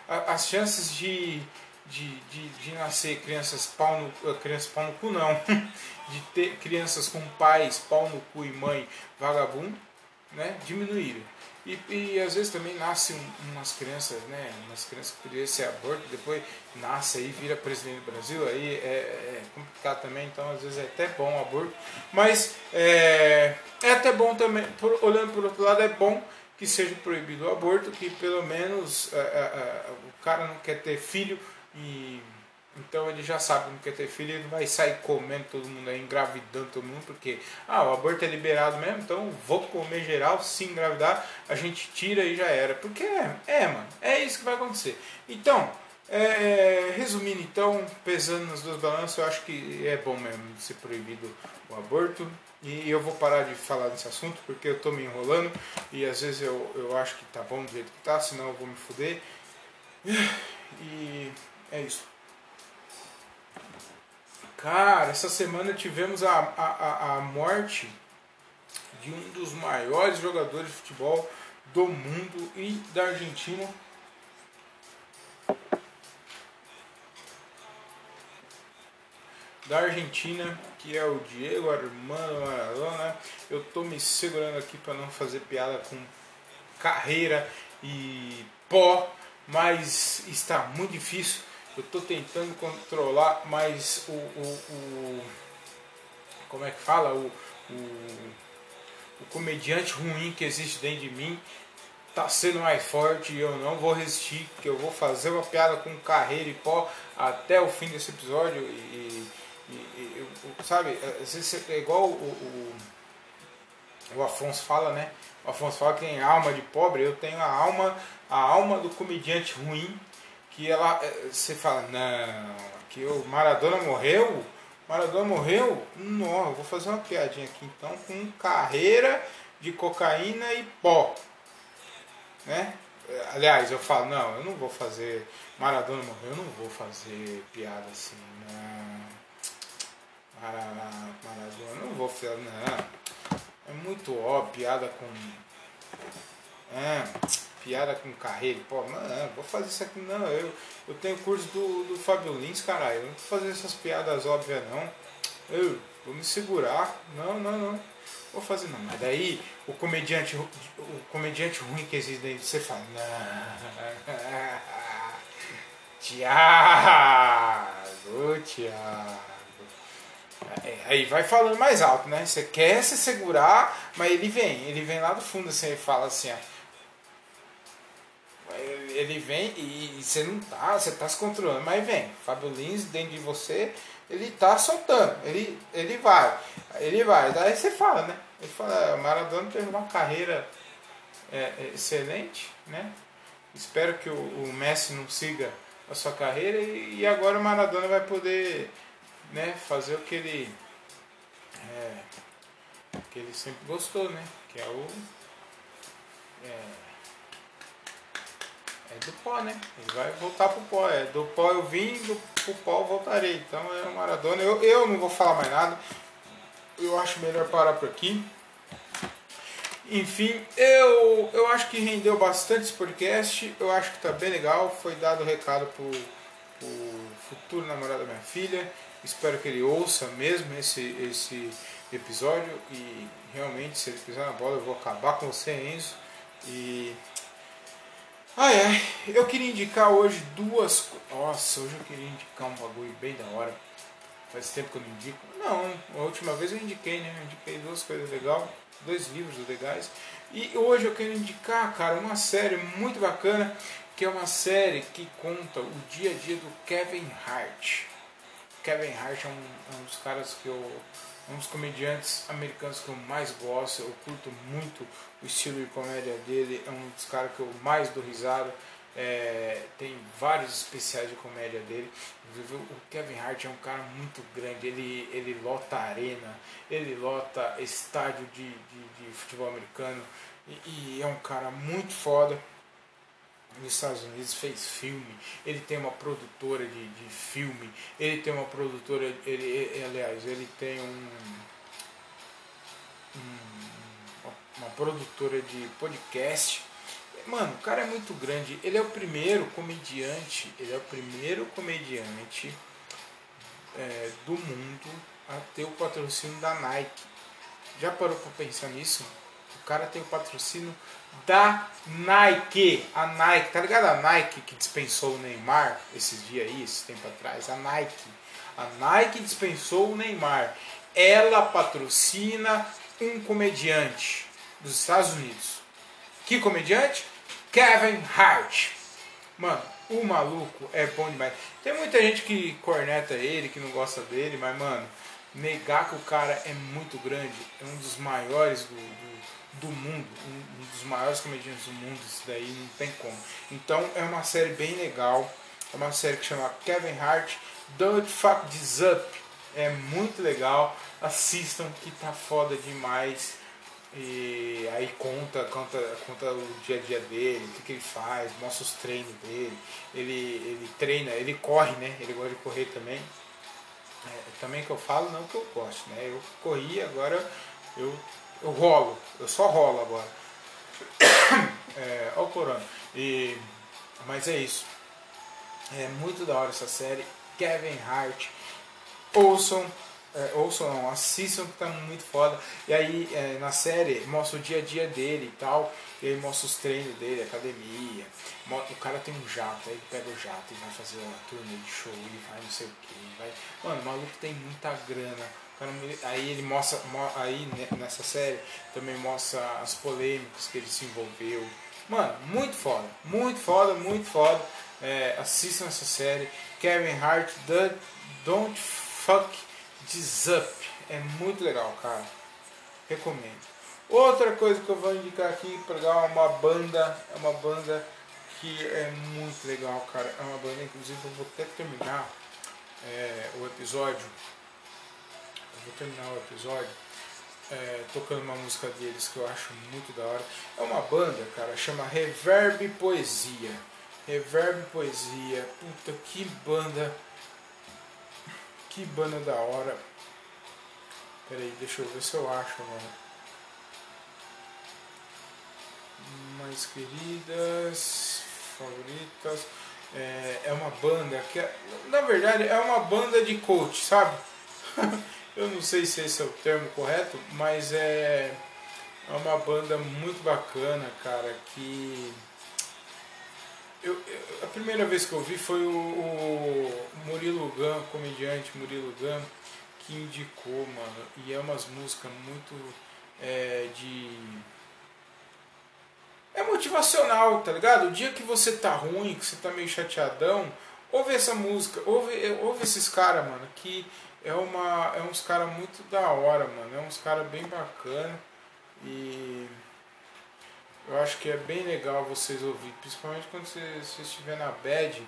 as chances de, de, de, de nascer crianças pau no, eh, crianças pau no cu não, de ter crianças com pais pau no cu e mãe vagabundo, né, diminuíram. E, e às vezes também nasce um, umas crianças, né, umas crianças que poderiam ser aborto, depois nasce aí, vira presidente do Brasil, aí é, é, complicado também, então às vezes é até bom o aborto, mas é, é até bom também, por, olhando por outro lado, é bom que seja proibido o aborto, que pelo menos é, é, é o cara não quer ter filho e então ele já sabe que não quer ter filho, ele vai sair comendo todo mundo aí, engravidando todo mundo, porque ah, o aborto é liberado mesmo, então vou comer geral, se engravidar, a gente tira e já era. Porque é, é mano, é isso que vai acontecer. Então, é, é resumindo então, pesando nas duas balanças, eu acho que é bom mesmo ser proibido o aborto. E eu vou parar de falar desse assunto porque eu tô me enrolando e às vezes eu, eu acho que tá bom do jeito que tá, senão eu vou me fuder. E é isso. Cara, essa semana tivemos a, a, a morte de um dos maiores jogadores de futebol do mundo e da Argentina. Da Argentina, que é o Diego Armando Maradona. Eu tô me segurando aqui para não fazer piada com carreira e pó, mas está muito difícil eu estou tentando controlar, mas o, o, o, como é que fala? O, o, o comediante ruim que existe dentro de mim está sendo mais forte e eu não vou resistir, que eu vou fazer uma piada com carreira e pó até o fim desse episódio e, e, e sabe, é, é igual o, o, o Afonso fala, né? O Afonso fala que tem alma de pobre, eu tenho a alma, a alma do comediante ruim que ela eh, você fala, não, que o Maradona morreu, Maradona morreu, não, eu vou fazer uma piadinha aqui então com carreira de cocaína e pó, né? Aliás, eu falo, não, eu não vou fazer Maradona morreu, eu não vou fazer piada assim, não. Maradona, não vou fazer, não. É muito óbvio, piada com. É, piada com carreira. Pô, não, vou fazer isso aqui. Não, eu, eu tenho curso do, do Fábio Lins, caralho. Eu não vou fazer essas piadas óbvias, não. Eu vou me segurar. Não, não, não. Vou fazer não. Mas daí o comediante, o comediante ruim que existe daí, você fala, não. Tiago, Tiago. É, aí vai falando mais alto, né? Você quer se segurar, mas ele vem, ele vem lá do fundo assim e fala assim, ó ele vem e, você não tá, você tá se controlando, mas vem. Fábio Lins dentro de você, ele tá soltando, ele, ele vai, ele vai. Daí você fala, né? Ele fala, Maradona teve uma carreira é, é, excelente, né? Espero que o, o, Messi não siga a sua carreira e, e, agora o Maradona vai poder né, fazer o que ele é, que ele sempre gostou, né? Que é o é, é do pó, né? Ele vai voltar pro pó. É do pó eu vim, do pro pó eu voltarei. Então é o Maradona. Eu, eu não vou falar mais nada. Eu acho melhor parar por aqui. Enfim, eu, eu acho que rendeu bastante esse podcast. Eu acho que tá bem legal. Foi dado o recado pro, pro futuro namorado da minha filha. Espero que ele ouça mesmo esse, esse episódio. E realmente, se ele pisar na bola, eu vou acabar com você, Enzo. E ah, é. Eu queria indicar hoje duas. Nossa, hoje eu queria indicar um bagulho bem da hora. Faz tempo que eu não indico. Não, a última vez eu indiquei, né? Eu indiquei duas coisas legais, dois livros legais. E hoje eu quero indicar, cara, uma série muito bacana, que é uma série que conta o dia a dia do Kevin Hart. Kevin Hart é um, é um dos caras que eu um dos comediantes americanos que eu mais gosto, eu curto muito o estilo de comédia dele, é um dos caras que eu mais dou risada. É, tem vários especiais de comédia dele. O Kevin Hart é um cara muito grande, ele, ele lota arena, ele lota estádio de, de, de futebol americano e, e é um cara muito foda nos Estados Unidos fez filme, ele tem uma produtora de, de filme, ele tem uma produtora, ele, ele aliás, ele tem um, um, uma produtora de podcast. mano, o cara é muito grande. Ele é o primeiro comediante. Ele é o primeiro comediante é, do mundo a ter o patrocínio da Nike. Já parou pra pensar nisso? O cara tem o patrocínio da Nike. A Nike, tá ligado? A Nike que dispensou o Neymar esses dias aí, esse tempo atrás. A Nike. A Nike dispensou o Neymar. Ela patrocina um comediante dos Estados Unidos. Que comediante? Kevin Hart. Mano, o maluco é bom demais. Tem muita gente que corneta ele, que não gosta dele, mas, mano, negar que o cara é muito grande, é um dos maiores do, do, do mundo, um, um, dos maiores comediantes do mundo, isso daí não tem como. Então é uma série bem legal, é uma série que chama Kevin Hart, Don't Fuck This Up. É muito legal, assistam que tá foda demais. E aí conta, conta, conta o dia a dia dele, o que, que ele faz, mostra os treinos dele. Ele, ele treina, ele corre, né? Ele gosta de correr também. É, também que eu falo, não que eu gosto, né? Eu corri, agora eu, eu rolo, eu só rolo agora. É, olha o corona. E, mas é isso. É muito da hora essa série. Kevin Hart. Ouçam é, ouçam não, assistam que tá muito foda. E aí é, na série mostra o dia a dia dele e tal. E aí mostra os treinos dele, academia. O cara tem um jato, aí ele pega o jato e vai fazer uma turnê de show e vai não sei o que. Vai... Mano, o maluco tem muita grana. Aí ele mostra, aí nessa série também mostra as polêmicas que ele se envolveu. Mano, muito foda, muito foda, muito foda. É, assistam essa série. Kevin Hart, The Don't Fuck This Up. É muito legal, cara. Recomendo. Outra coisa que eu vou indicar aqui para dar uma banda, é uma banda que é muito legal, cara. É uma banda, inclusive eu vou até terminar é, o episódio. Vou terminar o episódio é, tocando uma música deles que eu acho muito da hora. É uma banda, cara, chama Reverb Poesia. Reverb Poesia. Puta que banda que banda da hora. Pera aí, deixa eu ver se eu acho, mano. Mais queridas, favoritas. É, é uma banda que, é, na verdade, é uma banda de coach, sabe? eu não sei se esse é o termo correto, mas é, é uma banda muito bacana, cara, que eu, eu, a primeira vez que eu vi foi o, o Murilo Gun, comediante Murilo Gun, que indicou, mano. E é umas músicas muito é, de. É motivacional, tá ligado? O dia que você tá ruim, que você tá meio chateadão, ouve essa música, ouve, ouve esses caras, mano, que é, uma, é uns caras muito da hora, mano. É uns caras bem bacana. E eu acho que é bem legal vocês ouvir, principalmente quando você, você estiver na bad,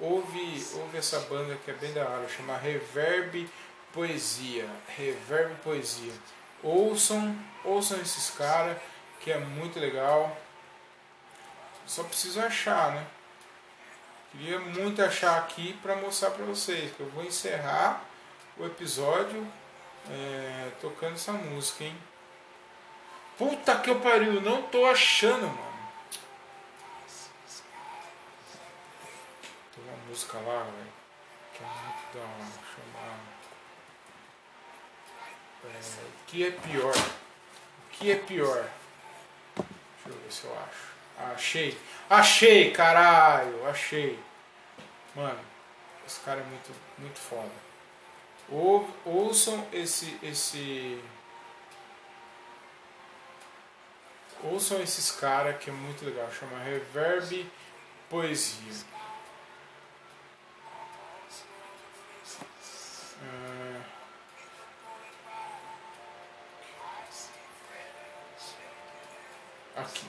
ouve, ouve essa banda que é bem da hora, chama Reverb Poesia. Reverb Poesia. Ouçam, ouçam esses caras, que é muito legal. Só preciso achar, né? Queria muito achar aqui para mostrar para vocês, que eu vou encerrar o episódio é, tocando essa música, hein? Puta que eu pariu, não tô achando, mano. Tem uma música lá, velho, que é muito da hora, chamar. É, o que é pior? O que é pior? Deixa eu ver se eu acho. Achei! Achei, caralho! Achei! Mano, esse cara é muito, muito foda. Ou, ouçam esse, esse Ouçam esses caras que é muito legal, chama Reverb Poesia. É... Aqui.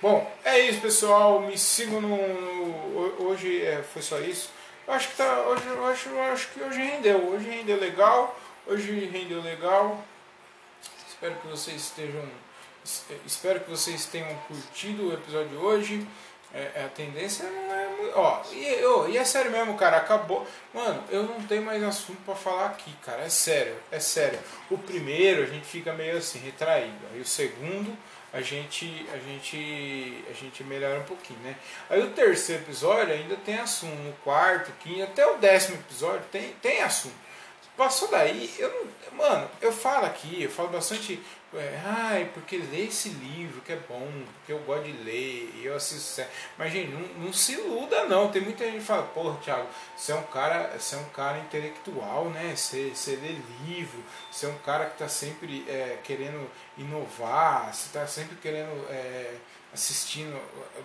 Bom, é isso pessoal. Me sigam no. hoje é, foi só isso. Eu acho que tá. Hoje, eu acho, eu acho que hoje rendeu. Hoje rendeu legal. Hoje rendeu legal. Espero que vocês estejam Espero que vocês tenham curtido o episódio de hoje. É, a tendência não é muito. Ó, e, ó, e é sério mesmo, cara. Acabou. Mano, eu não tenho mais assunto para falar aqui, cara. É sério, é sério. O primeiro a gente fica meio assim, retraído. Aí o segundo a gente a gente a gente melhora um pouquinho, né? Aí o terceiro episódio ainda tem assunto, o quarto, quinto, até o décimo episódio tem tem assunto. Passou daí, eu mano, eu falo aqui, eu falo bastante é, ai, porque lê esse livro que é bom, porque eu gosto de ler, e eu assisto. Mas, gente, não, não, se iluda, não. Tem muita gente que fala, porra, Thiago, você é um cara, você é um cara intelectual, né? Você, você lê livro, você é um cara que está sempre é, querendo inovar, você está sempre querendo. É, assistindo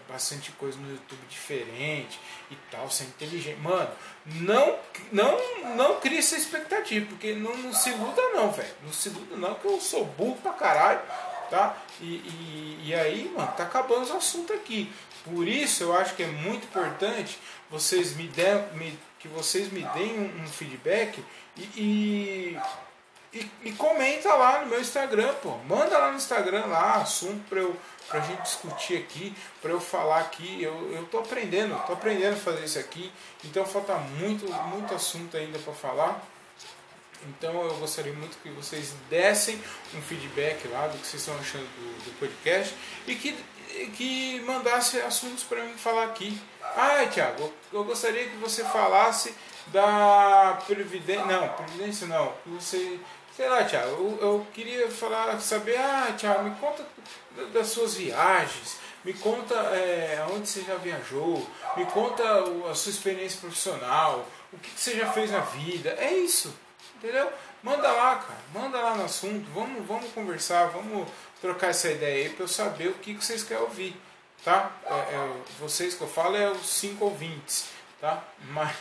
bastante coisa no YouTube diferente e tal, ser inteligente. Mano, não, não, não cria essa expectativa, porque não, não se iluda não, velho. Não se iluda não, que eu sou burro pra caralho, tá? E, e, e aí, mano, tá acabando os assuntos aqui. Por isso eu acho que é muito importante vocês me, der, me que vocês me deem um, um feedback e, e e, e, comenta lá no meu Instagram, pô. Manda lá no Instagram lá, assunto pra, eu, pra gente discutir aqui, pra eu falar aqui. Eu, eu tô aprendendo, tô aprendendo a fazer isso aqui. Então falta muito, muito assunto ainda para falar. Então eu gostaria muito que vocês dessem um feedback lá do que vocês estão achando do, do podcast e que, que mandasse assuntos para mim falar aqui. Ah, Tiago, eu gostaria que você falasse da Previdência. Não, Previdência não. Você Sei lá, Tiago, eu, eu, queria falar, saber, ah, Tiago, me conta das suas viagens, me conta é, aonde você já viajou, me conta a sua experiência profissional, o que você já fez na vida. É isso, entendeu? Manda lá, cara, manda lá no assunto, vamos, vamos conversar, vamos trocar essa ideia aí para eu saber o que, que vocês querem ouvir, tá? É, é, vocês que eu falo é os cinco ouvintes, tá? Mas.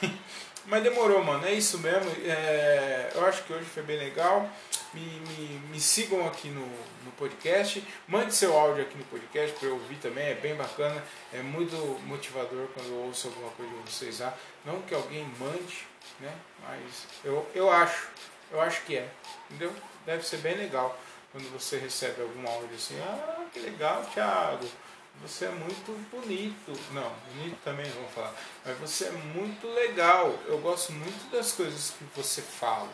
Mas demorou, mano. É isso mesmo. É, eu acho que hoje foi bem legal. Me, me, me sigam aqui no, no podcast. Mande seu áudio aqui no podcast para eu ouvir também. É bem bacana. É muito motivador quando eu ouço alguma coisa de vocês lá. Não que alguém mande, né? Mas eu, eu acho. Eu acho que é. Entendeu? Deve ser bem legal quando você recebe algum áudio assim. Ah, que legal, Thiago você é muito bonito. Não, bonito também não vou falar. Mas você é muito legal. Eu gosto muito das coisas que você fala.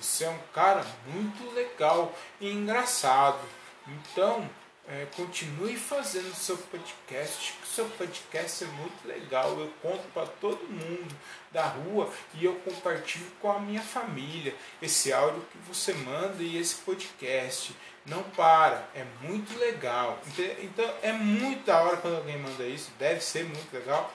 Você é um cara muito legal e engraçado. Então, é, continue fazendo seu podcast, que seu podcast é muito legal. Eu conto para todo mundo da rua e eu compartilho com a minha família esse áudio que você manda e esse podcast. Não para, é muito legal. Então é muito da hora quando alguém manda isso, deve ser muito legal.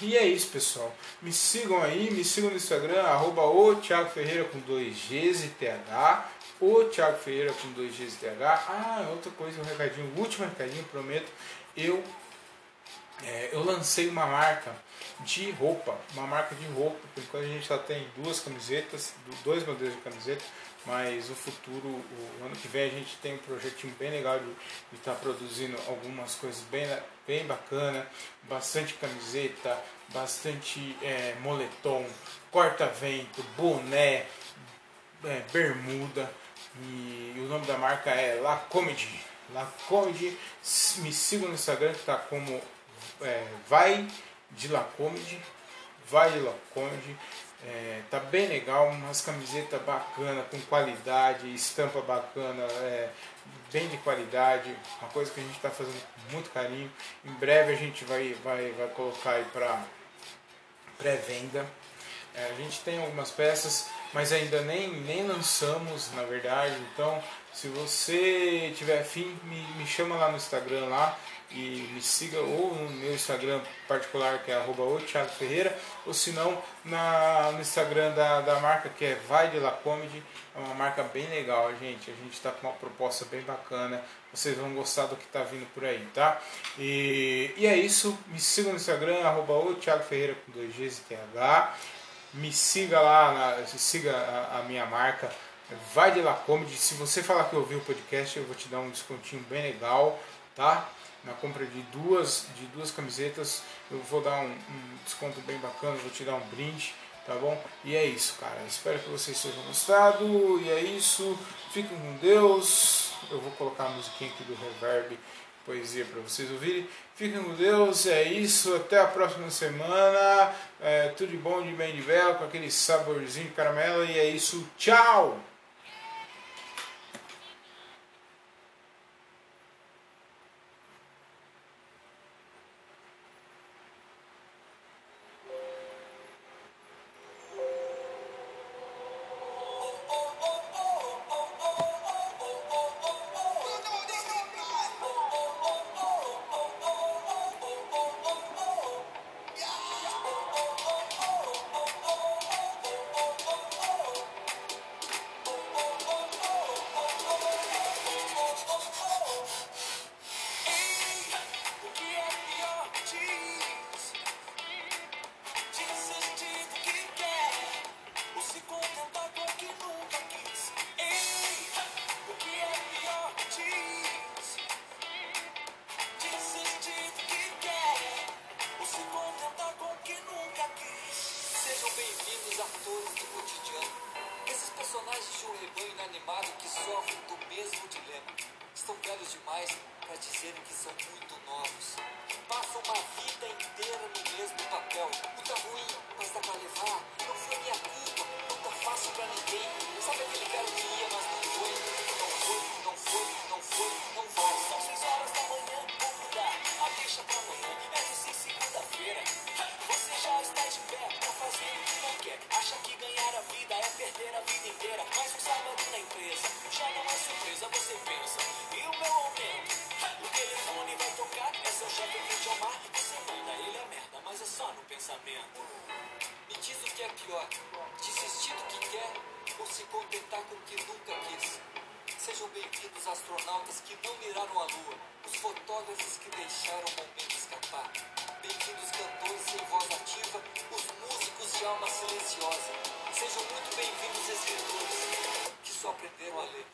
E é isso, pessoal. Me sigam aí, me sigam no Instagram, arroba o Thiago Ferreira com dois Gs e TH. O Thiago Ferreira com dois Gs e TH. Ah, outra coisa, um recadinho, último recadinho, prometo. Eu, é, eu lancei uma marca de roupa, uma marca de roupa. Por enquanto a gente só tem duas camisetas, dois modelos de camiseta mas o futuro, o ano que vem a gente tem um projetinho bem legal de estar tá produzindo algumas coisas bem, bem bacana, bastante camiseta, bastante é, moletom, corta-vento, boné, é, bermuda e o nome da marca é La Comedy. La Comedy, me sigam no Instagram que está como é, vai de La Comedy, vai de La Comedy. É, tá bem legal, umas camisetas bacana, com qualidade, estampa bacana, é, bem de qualidade, uma coisa que a gente está fazendo com muito carinho. Em breve a gente vai, vai, vai colocar aí para pré-venda. É, a gente tem algumas peças, mas ainda nem, nem lançamos, na verdade. Então, se você tiver fim, me, me chama lá no Instagram lá e me siga ou no meu Instagram particular que é arroba o Thiago Ferreira ou se não na, no Instagram da, da marca que é Vai de La Comedy. É uma marca bem legal gente. A gente está com uma proposta bem bacana. Vocês vão gostar do que está vindo por aí tá? E, e é isso. Me siga no Instagram arroba o Thiago Ferreira com dois Gs e TH me siga lá na, siga a, a minha marca Vai de La Comedy. Se você falar que ouviu o podcast eu vou te dar um descontinho bem legal tá na compra de duas, de duas camisetas, eu vou dar um, um desconto bem bacana, vou te dar um brinde, tá bom? E é isso, cara. Espero que vocês tenham gostado. E é isso. Fiquem com Deus. Eu vou colocar a musiquinha aqui do Reverb poesia para vocês ouvirem. Fiquem com Deus, é isso. Até a próxima semana. É, tudo de bom, de bem, de belo, com aquele saborzinho de caramelo. E é isso. Tchau! Sejam muito bem-vindos, escritores, que só aprenderam a ler.